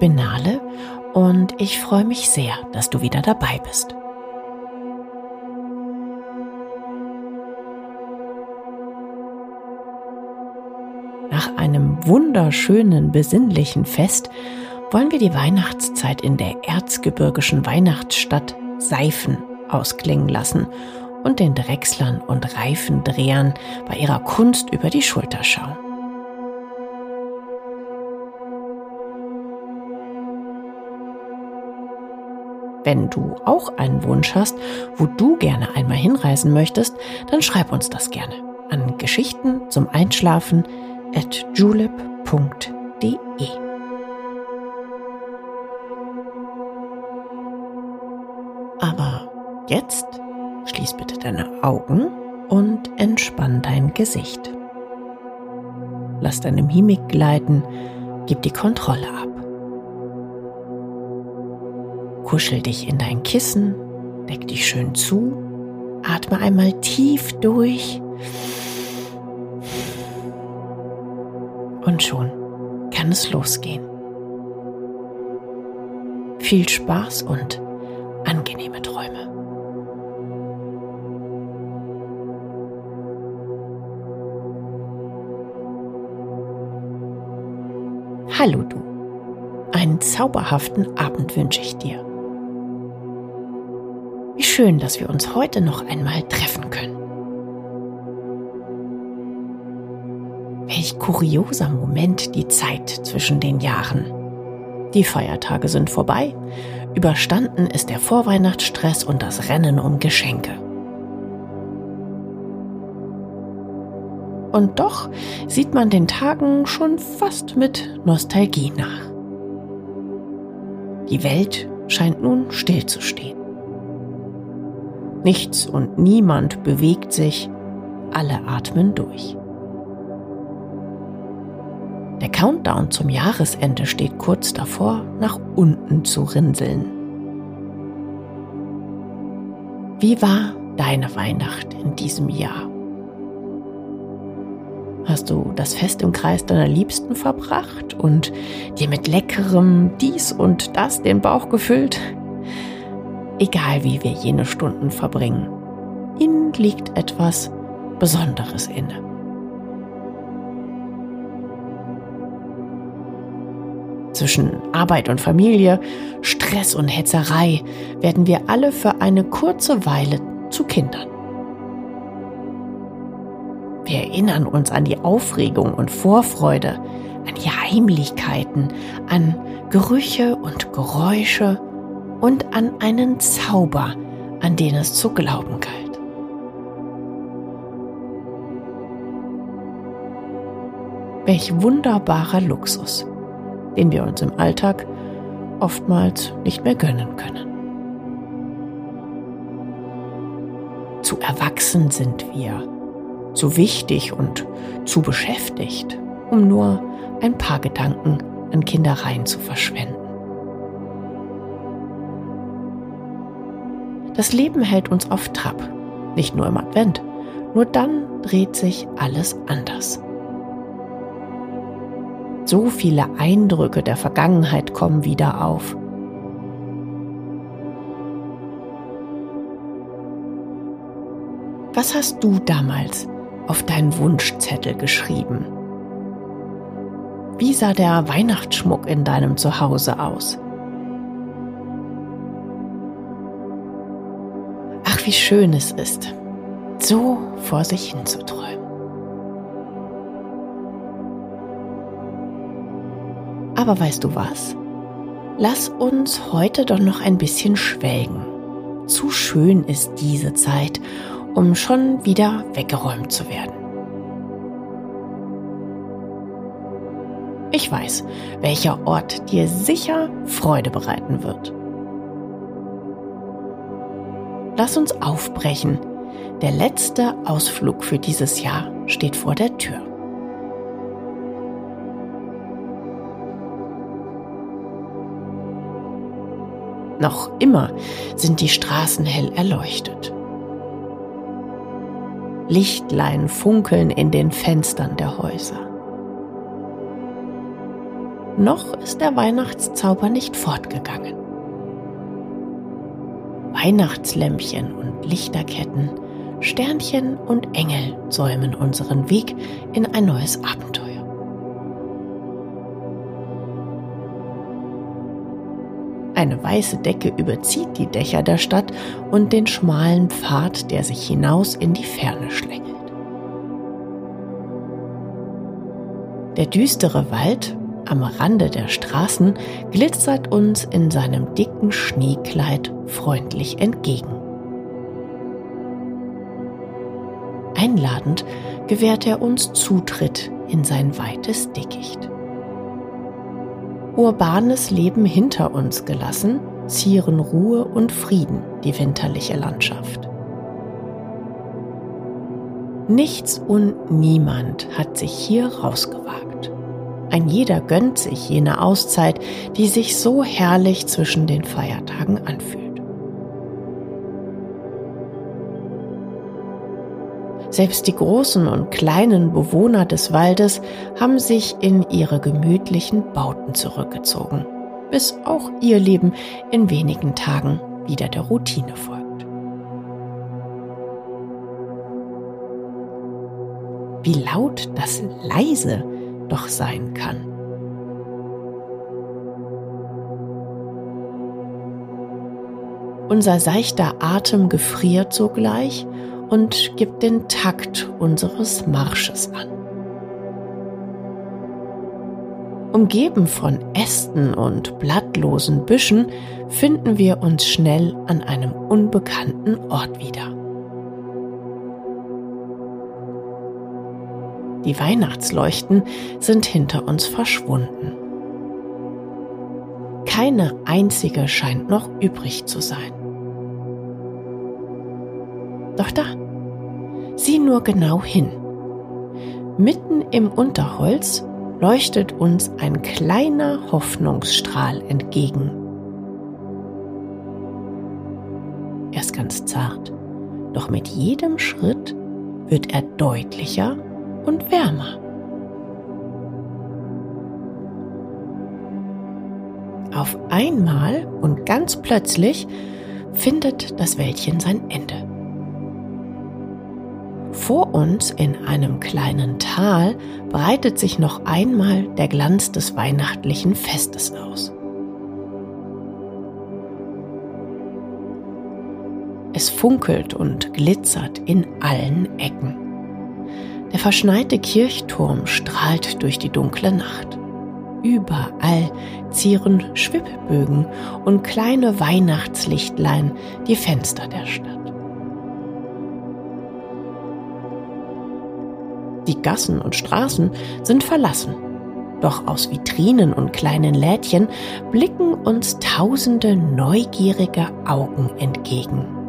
Bin Nale und ich freue mich sehr, dass du wieder dabei bist. Nach einem wunderschönen, besinnlichen Fest wollen wir die Weihnachtszeit in der erzgebirgischen Weihnachtsstadt Seifen ausklingen lassen und den Drechslern und Reifendrehern bei ihrer Kunst über die Schulter schauen. Wenn du auch einen Wunsch hast, wo du gerne einmal hinreisen möchtest, dann schreib uns das gerne an Geschichten zum Einschlafen at julep.de. Aber jetzt schließ bitte deine Augen und entspann dein Gesicht. Lass deine Mimik gleiten, gib die Kontrolle ab. Kuschel dich in dein Kissen, deck dich schön zu, atme einmal tief durch und schon kann es losgehen. Viel Spaß und angenehme Träume. Hallo du. Einen zauberhaften Abend wünsche ich dir. Schön, dass wir uns heute noch einmal treffen können. Welch kurioser Moment die Zeit zwischen den Jahren. Die Feiertage sind vorbei, überstanden ist der Vorweihnachtsstress und das Rennen um Geschenke. Und doch sieht man den Tagen schon fast mit Nostalgie nach. Die Welt scheint nun stillzustehen. Nichts und niemand bewegt sich, alle atmen durch. Der Countdown zum Jahresende steht kurz davor, nach unten zu rinseln. Wie war deine Weihnacht in diesem Jahr? Hast du das Fest im Kreis deiner Liebsten verbracht und dir mit leckerem dies und das den Bauch gefüllt? Egal wie wir jene Stunden verbringen, ihnen liegt etwas Besonderes inne. Zwischen Arbeit und Familie, Stress und Hetzerei werden wir alle für eine kurze Weile zu Kindern. Wir erinnern uns an die Aufregung und Vorfreude, an die Heimlichkeiten, an Gerüche und Geräusche und an einen Zauber, an den es zu glauben galt. Welch wunderbarer Luxus, den wir uns im Alltag oftmals nicht mehr gönnen können. Zu erwachsen sind wir zu wichtig und zu beschäftigt, um nur ein paar Gedanken an Kindereien zu verschwenden. Das Leben hält uns auf Trab, nicht nur im Advent, nur dann dreht sich alles anders. So viele Eindrücke der Vergangenheit kommen wieder auf. Was hast du damals auf deinen Wunschzettel geschrieben? Wie sah der Weihnachtsschmuck in deinem Zuhause aus? Wie schön es ist, so vor sich hin zu träumen. Aber weißt du was? Lass uns heute doch noch ein bisschen schwelgen. Zu schön ist diese Zeit um schon wieder weggeräumt zu werden. Ich weiß, welcher Ort dir sicher Freude bereiten wird. Lass uns aufbrechen. Der letzte Ausflug für dieses Jahr steht vor der Tür. Noch immer sind die Straßen hell erleuchtet. Lichtlein funkeln in den Fenstern der Häuser. Noch ist der Weihnachtszauber nicht fortgegangen. Weihnachtslämpchen und Lichterketten, Sternchen und Engel säumen unseren Weg in ein neues Abenteuer. Eine weiße Decke überzieht die Dächer der Stadt und den schmalen Pfad, der sich hinaus in die Ferne schlängelt. Der düstere Wald am Rande der Straßen glitzert uns in seinem dicken Schneekleid freundlich entgegen. Einladend gewährt er uns Zutritt in sein weites Dickicht urbanes Leben hinter uns gelassen, zieren Ruhe und Frieden die winterliche Landschaft. Nichts und niemand hat sich hier rausgewagt. Ein jeder gönnt sich jene Auszeit, die sich so herrlich zwischen den Feiertagen anfühlt. Selbst die großen und kleinen Bewohner des Waldes haben sich in ihre gemütlichen Bauten zurückgezogen, bis auch ihr Leben in wenigen Tagen wieder der Routine folgt. Wie laut das leise doch sein kann. Unser seichter Atem gefriert sogleich und gibt den Takt unseres Marsches an. Umgeben von Ästen und blattlosen Büschen finden wir uns schnell an einem unbekannten Ort wieder. Die Weihnachtsleuchten sind hinter uns verschwunden. Keine einzige scheint noch übrig zu sein. Doch da, sieh nur genau hin. Mitten im Unterholz leuchtet uns ein kleiner Hoffnungsstrahl entgegen. Er ist ganz zart, doch mit jedem Schritt wird er deutlicher und wärmer. Auf einmal und ganz plötzlich findet das Wäldchen sein Ende. Vor uns in einem kleinen Tal breitet sich noch einmal der Glanz des weihnachtlichen Festes aus. Es funkelt und glitzert in allen Ecken. Der verschneite Kirchturm strahlt durch die dunkle Nacht. Überall zieren Schwibbögen und kleine Weihnachtslichtlein die Fenster der Stadt. Die Gassen und Straßen sind verlassen. Doch aus Vitrinen und kleinen Lädchen blicken uns tausende neugierige Augen entgegen.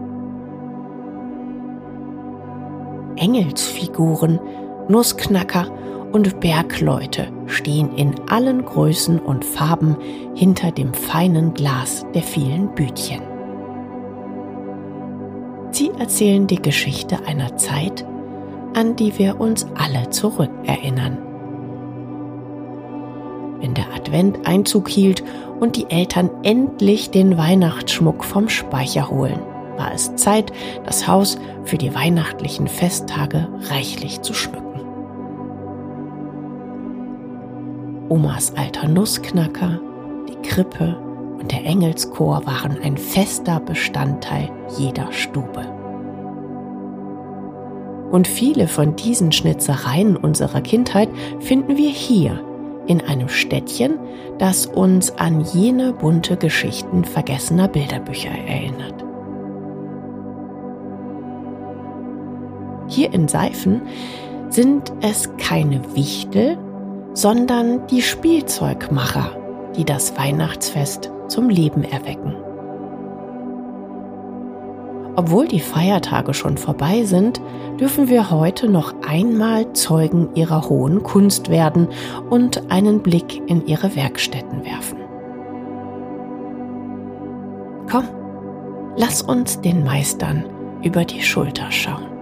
Engelsfiguren, Nussknacker und Bergleute stehen in allen Größen und Farben hinter dem feinen Glas der vielen Bütchen. Sie erzählen die Geschichte einer Zeit, an die wir uns alle zurückerinnern. Wenn der Advent Einzug hielt und die Eltern endlich den Weihnachtsschmuck vom Speicher holen, war es Zeit, das Haus für die weihnachtlichen Festtage reichlich zu schmücken. Omas alter Nussknacker, die Krippe und der Engelschor waren ein fester Bestandteil jeder Stube. Und viele von diesen Schnitzereien unserer Kindheit finden wir hier in einem Städtchen, das uns an jene bunte Geschichten vergessener Bilderbücher erinnert. Hier in Seifen sind es keine Wichtel, sondern die Spielzeugmacher, die das Weihnachtsfest zum Leben erwecken. Obwohl die Feiertage schon vorbei sind, dürfen wir heute noch einmal Zeugen ihrer hohen Kunst werden und einen Blick in ihre Werkstätten werfen. Komm, lass uns den Meistern über die Schulter schauen.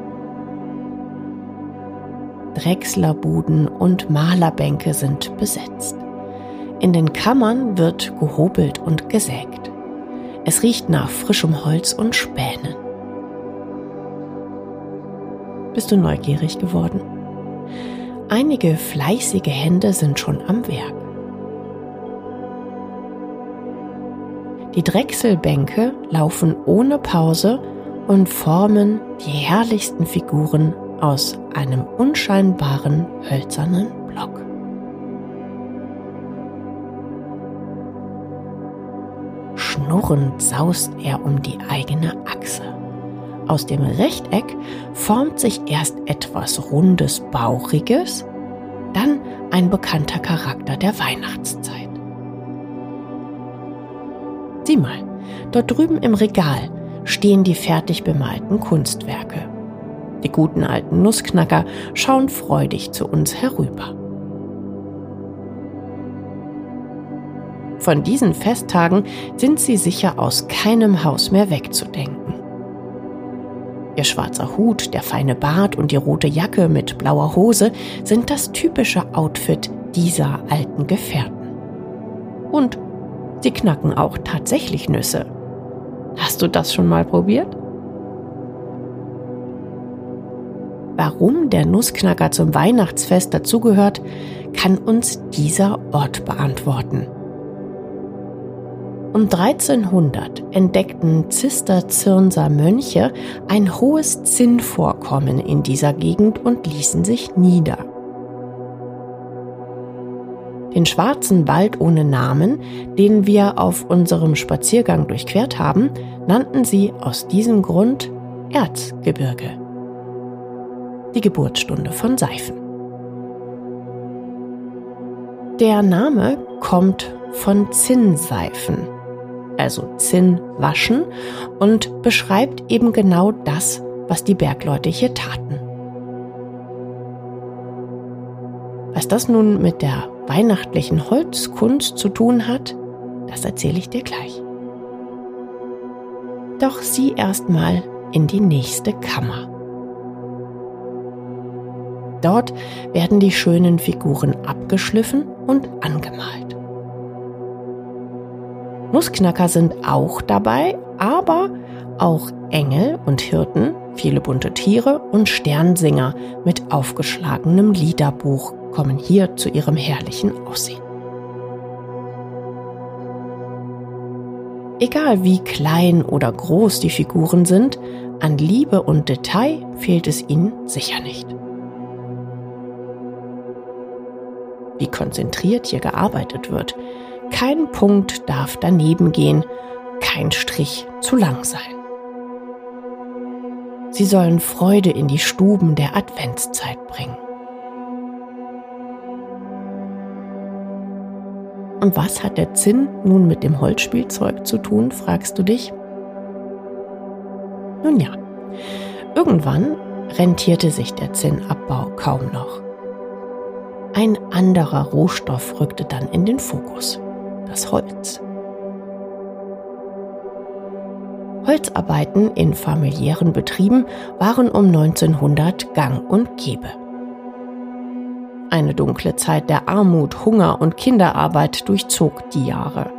Drechslerbuden und Malerbänke sind besetzt. In den Kammern wird gehobelt und gesägt. Es riecht nach frischem Holz und Spänen. Bist du neugierig geworden? Einige fleißige Hände sind schon am Werk. Die Drechselbänke laufen ohne Pause und formen die herrlichsten Figuren aus einem unscheinbaren hölzernen Block. Schnurrend saust er um die eigene Achse. Aus dem Rechteck formt sich erst etwas Rundes, Bauchiges, dann ein bekannter Charakter der Weihnachtszeit. Sieh mal, dort drüben im Regal stehen die fertig bemalten Kunstwerke. Die guten alten Nussknacker schauen freudig zu uns herüber. Von diesen Festtagen sind sie sicher aus keinem Haus mehr wegzudenken. Ihr schwarzer Hut, der feine Bart und die rote Jacke mit blauer Hose sind das typische Outfit dieser alten Gefährten. Und sie knacken auch tatsächlich Nüsse. Hast du das schon mal probiert? Warum der Nussknacker zum Weihnachtsfest dazugehört, kann uns dieser Ort beantworten. Um 1300 entdeckten Zisterzirnser Mönche ein hohes Zinnvorkommen in dieser Gegend und ließen sich nieder. Den schwarzen Wald ohne Namen, den wir auf unserem Spaziergang durchquert haben, nannten sie aus diesem Grund Erzgebirge die Geburtsstunde von Seifen. Der Name kommt von Zinnseifen, also Zinnwaschen, und beschreibt eben genau das, was die Bergleute hier taten. Was das nun mit der weihnachtlichen Holzkunst zu tun hat, das erzähle ich dir gleich. Doch sieh erst mal in die nächste Kammer. Dort werden die schönen Figuren abgeschliffen und angemalt. Nussknacker sind auch dabei, aber auch Engel und Hirten, viele bunte Tiere und Sternsinger mit aufgeschlagenem Liederbuch kommen hier zu ihrem herrlichen Aussehen. Egal wie klein oder groß die Figuren sind, an Liebe und Detail fehlt es ihnen sicher nicht. Wie konzentriert hier gearbeitet wird. Kein Punkt darf daneben gehen, kein Strich zu lang sein. Sie sollen Freude in die Stuben der Adventszeit bringen. Und was hat der Zinn nun mit dem Holzspielzeug zu tun, fragst du dich? Nun ja, irgendwann rentierte sich der Zinnabbau kaum noch. Ein anderer Rohstoff rückte dann in den Fokus, das Holz. Holzarbeiten in familiären Betrieben waren um 1900 gang und gäbe. Eine dunkle Zeit der Armut, Hunger und Kinderarbeit durchzog die Jahre.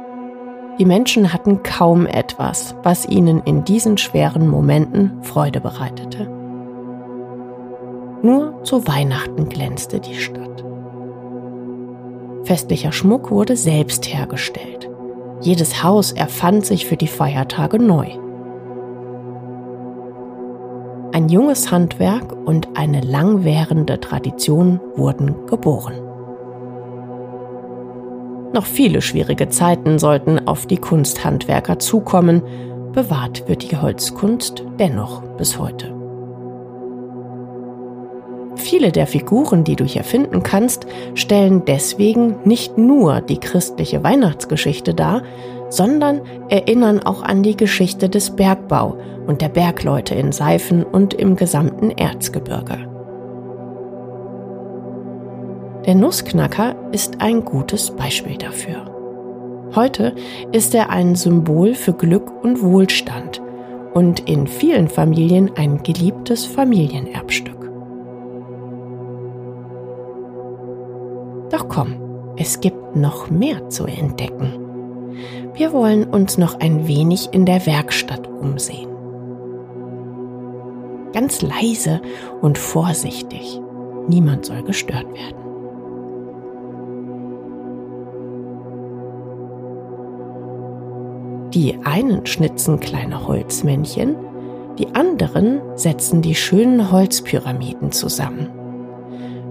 Die Menschen hatten kaum etwas, was ihnen in diesen schweren Momenten Freude bereitete. Nur zu Weihnachten glänzte die Stadt. Festlicher Schmuck wurde selbst hergestellt. Jedes Haus erfand sich für die Feiertage neu. Ein junges Handwerk und eine langwährende Tradition wurden geboren. Noch viele schwierige Zeiten sollten auf die Kunsthandwerker zukommen, bewahrt wird die Holzkunst dennoch bis heute. Viele der Figuren, die du hier finden kannst, stellen deswegen nicht nur die christliche Weihnachtsgeschichte dar, sondern erinnern auch an die Geschichte des Bergbau und der Bergleute in Seifen und im gesamten Erzgebirge. Der Nussknacker ist ein gutes Beispiel dafür. Heute ist er ein Symbol für Glück und Wohlstand und in vielen Familien ein geliebtes Familienerbstück. Doch komm, es gibt noch mehr zu entdecken. Wir wollen uns noch ein wenig in der Werkstatt umsehen. Ganz leise und vorsichtig. Niemand soll gestört werden. Die einen schnitzen kleine Holzmännchen, die anderen setzen die schönen Holzpyramiden zusammen.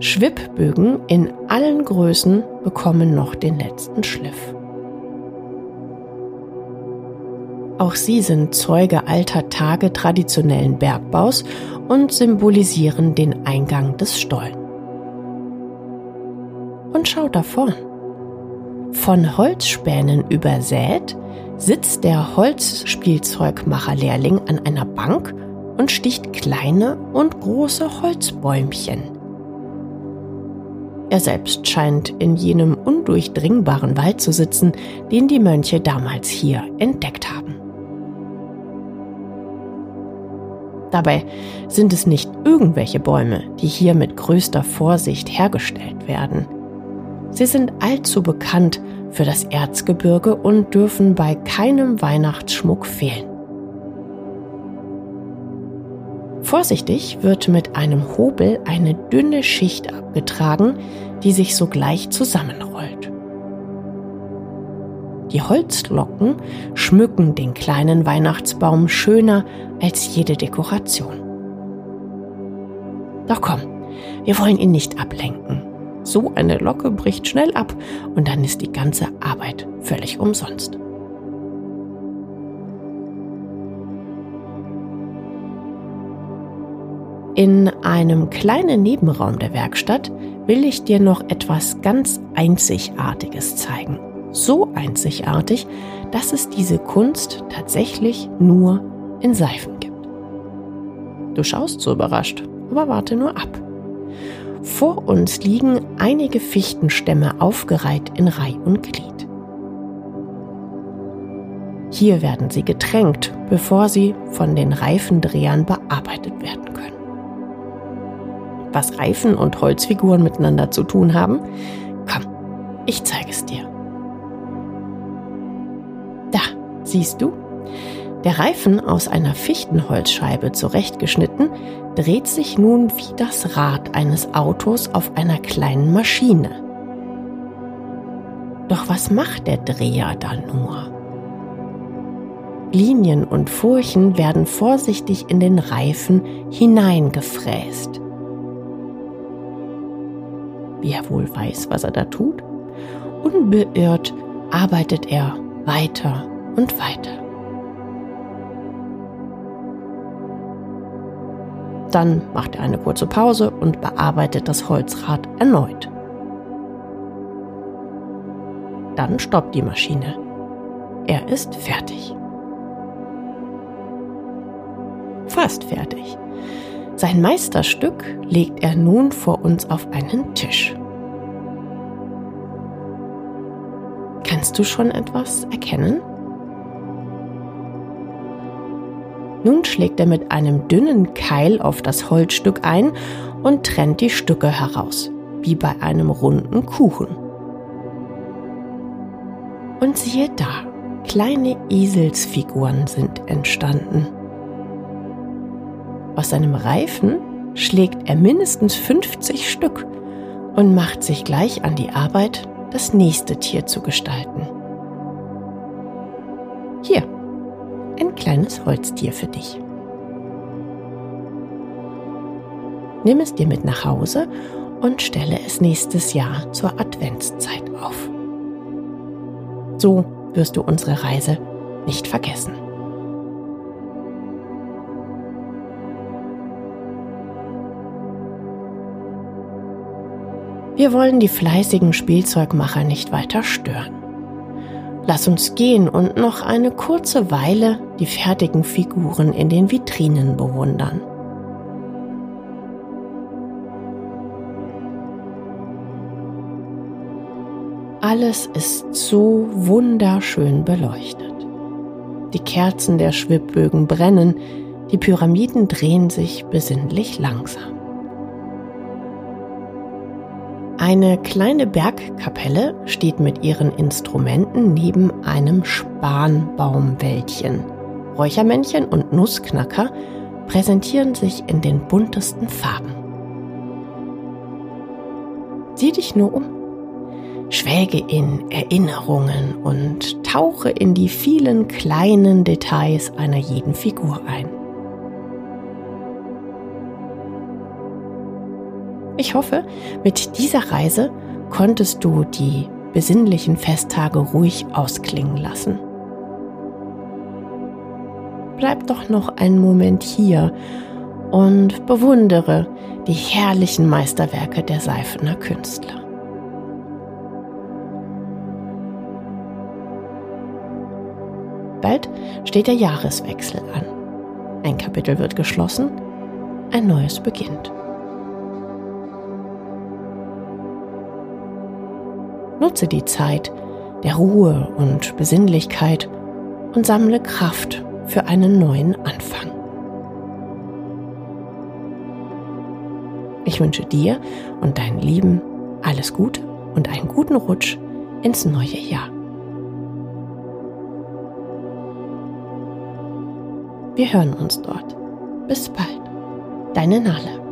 Schwibbögen in allen Größen bekommen noch den letzten Schliff. Auch sie sind Zeuge alter Tage traditionellen Bergbaus und symbolisieren den Eingang des Stollen. Und schau da vorn. Von Holzspänen übersät sitzt der Holzspielzeugmacher-Lehrling an einer Bank und sticht kleine und große Holzbäumchen. Er selbst scheint in jenem undurchdringbaren Wald zu sitzen, den die Mönche damals hier entdeckt haben. Dabei sind es nicht irgendwelche Bäume, die hier mit größter Vorsicht hergestellt werden. Sie sind allzu bekannt für das Erzgebirge und dürfen bei keinem Weihnachtsschmuck fehlen. Vorsichtig wird mit einem Hobel eine dünne Schicht abgetragen, die sich sogleich zusammenrollt. Die Holzlocken schmücken den kleinen Weihnachtsbaum schöner als jede Dekoration. Doch komm, wir wollen ihn nicht ablenken. So eine Locke bricht schnell ab und dann ist die ganze Arbeit völlig umsonst. In einem kleinen Nebenraum der Werkstatt will ich dir noch etwas ganz Einzigartiges zeigen. So einzigartig, dass es diese Kunst tatsächlich nur in Seifen gibt. Du schaust so überrascht, aber warte nur ab. Vor uns liegen einige Fichtenstämme aufgereiht in Reih und Glied. Hier werden sie getränkt, bevor sie von den Reifendrehern bearbeitet werden können. Was Reifen und Holzfiguren miteinander zu tun haben? Komm, ich zeige es dir. Da, siehst du? Der Reifen aus einer Fichtenholzscheibe zurechtgeschnitten, dreht sich nun wie das Rad eines Autos auf einer kleinen Maschine. Doch was macht der Dreher da nur? Linien und Furchen werden vorsichtig in den Reifen hineingefräst. Wie er wohl weiß, was er da tut? Unbeirrt arbeitet er weiter und weiter. Dann macht er eine kurze Pause und bearbeitet das Holzrad erneut. Dann stoppt die Maschine. Er ist fertig. Fast fertig. Sein Meisterstück legt er nun vor uns auf einen Tisch. Kannst du schon etwas erkennen? Nun schlägt er mit einem dünnen Keil auf das Holzstück ein und trennt die Stücke heraus, wie bei einem runden Kuchen. Und siehe da, kleine Eselsfiguren sind entstanden. Aus seinem Reifen schlägt er mindestens 50 Stück und macht sich gleich an die Arbeit, das nächste Tier zu gestalten. Hier, ein kleines Holztier für dich. Nimm es dir mit nach Hause und stelle es nächstes Jahr zur Adventszeit auf. So wirst du unsere Reise nicht vergessen. Wir wollen die fleißigen Spielzeugmacher nicht weiter stören. Lass uns gehen und noch eine kurze Weile die fertigen Figuren in den Vitrinen bewundern. Alles ist so wunderschön beleuchtet. Die Kerzen der Schwibbögen brennen, die Pyramiden drehen sich besinnlich langsam. Eine kleine Bergkapelle steht mit ihren Instrumenten neben einem Spanbaumwäldchen. Räuchermännchen und Nussknacker präsentieren sich in den buntesten Farben. Sieh dich nur um. Schwelge in Erinnerungen und tauche in die vielen kleinen Details einer jeden Figur ein. Ich hoffe, mit dieser Reise konntest du die besinnlichen Festtage ruhig ausklingen lassen. Bleib doch noch einen Moment hier und bewundere die herrlichen Meisterwerke der Seifener Künstler. Bald steht der Jahreswechsel an. Ein Kapitel wird geschlossen, ein neues beginnt. Nutze die Zeit der Ruhe und Besinnlichkeit und sammle Kraft für einen neuen Anfang. Ich wünsche dir und deinen Lieben alles Gute und einen guten Rutsch ins neue Jahr. Wir hören uns dort. Bis bald. Deine Nale.